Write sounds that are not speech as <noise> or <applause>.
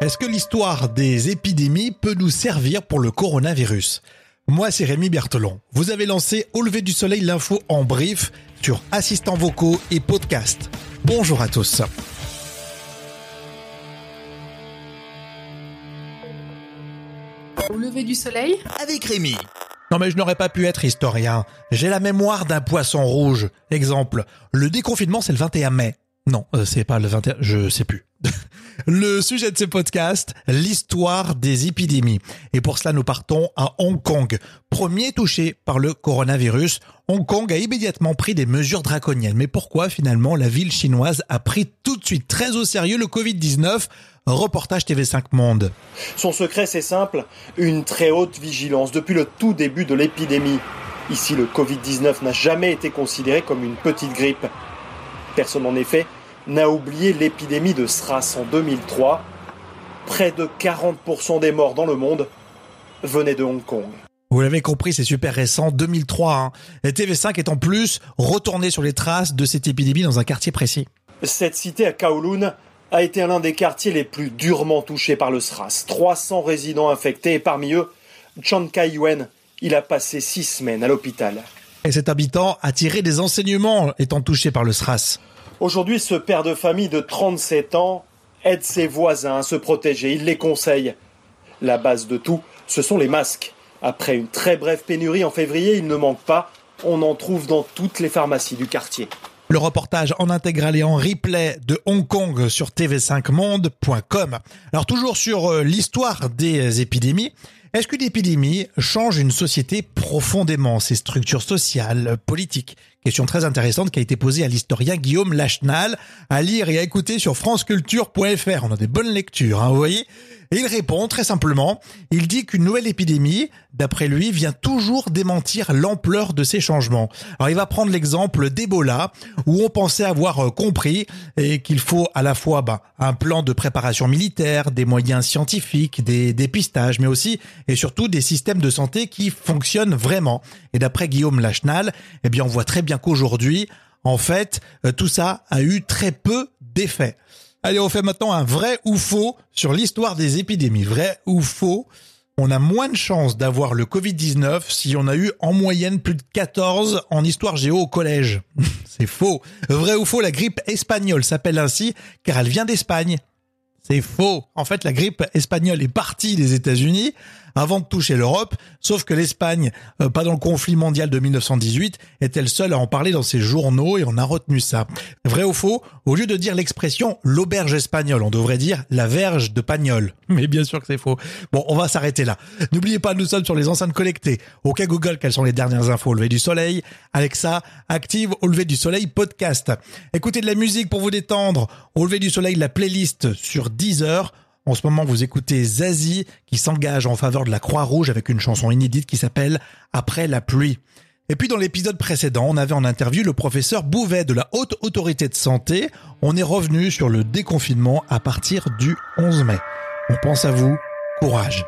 Est-ce que l'histoire des épidémies peut nous servir pour le coronavirus? Moi, c'est Rémi Berthelon. Vous avez lancé Au lever du soleil l'info en brief sur assistants vocaux et podcast. Bonjour à tous. Au lever du soleil? Avec Rémi. Non mais je n'aurais pas pu être historien. J'ai la mémoire d'un poisson rouge. Exemple, le déconfinement c'est le 21 mai. Non, euh, c'est pas le 21, je sais plus. <laughs> Le sujet de ce podcast, l'histoire des épidémies. Et pour cela, nous partons à Hong Kong. Premier touché par le coronavirus, Hong Kong a immédiatement pris des mesures draconiennes. Mais pourquoi finalement la ville chinoise a pris tout de suite très au sérieux le Covid-19 Reportage TV5 Monde. Son secret, c'est simple, une très haute vigilance depuis le tout début de l'épidémie. Ici, le Covid-19 n'a jamais été considéré comme une petite grippe. Personne en effet n'a oublié l'épidémie de SRAS en 2003. Près de 40% des morts dans le monde venaient de Hong Kong. Vous l'avez compris, c'est super récent, 2003. Hein. Et TV5 est en plus retourné sur les traces de cette épidémie dans un quartier précis. Cette cité à Kowloon a été l'un des quartiers les plus durement touchés par le SRAS. 300 résidents infectés et parmi eux, Chan Kai-yuen. Il a passé six semaines à l'hôpital. Et cet habitant a tiré des enseignements étant touché par le SRAS. Aujourd'hui, ce père de famille de 37 ans aide ses voisins à se protéger, il les conseille. La base de tout, ce sont les masques. Après une très brève pénurie en février, il ne manque pas, on en trouve dans toutes les pharmacies du quartier. Le reportage en intégral et en replay de Hong Kong sur tv5monde.com. Alors toujours sur euh, l'histoire des épidémies, est-ce qu'une épidémie change une société profondément, ses structures sociales, politiques? Question très intéressante qui a été posée à l'historien Guillaume Lachenal, à lire et à écouter sur franceculture.fr. On a des bonnes lectures, hein, vous voyez? Et il répond très simplement, il dit qu'une nouvelle épidémie, d'après lui, vient toujours démentir l'ampleur de ces changements. Alors il va prendre l'exemple d'Ebola, où on pensait avoir euh, compris et qu'il faut à la fois bah, un plan de préparation militaire, des moyens scientifiques, des dépistages, mais aussi et surtout des systèmes de santé qui fonctionnent vraiment. Et d'après Guillaume Lachenal, eh bien on voit très bien qu'aujourd'hui, en fait, euh, tout ça a eu très peu d'effet. Allez, on fait maintenant un vrai ou faux sur l'histoire des épidémies. Vrai ou faux on a moins de chances d'avoir le Covid-19 si on a eu en moyenne plus de 14 en histoire géo au collège. <laughs> C'est faux. Vrai ou faux, la grippe espagnole s'appelle ainsi car elle vient d'Espagne. C'est faux. En fait, la grippe espagnole est partie des États-Unis avant de toucher l'Europe, sauf que l'Espagne, euh, pas dans le conflit mondial de 1918, est-elle seule à en parler dans ses journaux et on a retenu ça. Vrai ou faux Au lieu de dire l'expression l'auberge espagnole, on devrait dire la verge de Pagnol. Mais bien sûr que c'est faux. Bon, on va s'arrêter là. N'oubliez pas, nous sommes sur les enceintes connectées. Ok Google, quelles sont les dernières infos au lever du soleil? Alexa, active au lever du soleil podcast. Écoutez de la musique pour vous détendre. Au lever du soleil, la playlist sur 10 heures. En ce moment, vous écoutez Zazie qui s'engage en faveur de la Croix-Rouge avec une chanson inédite qui s'appelle Après la pluie. Et puis dans l'épisode précédent, on avait en interview le professeur Bouvet de la Haute Autorité de Santé. On est revenu sur le déconfinement à partir du 11 mai. On pense à vous. Courage.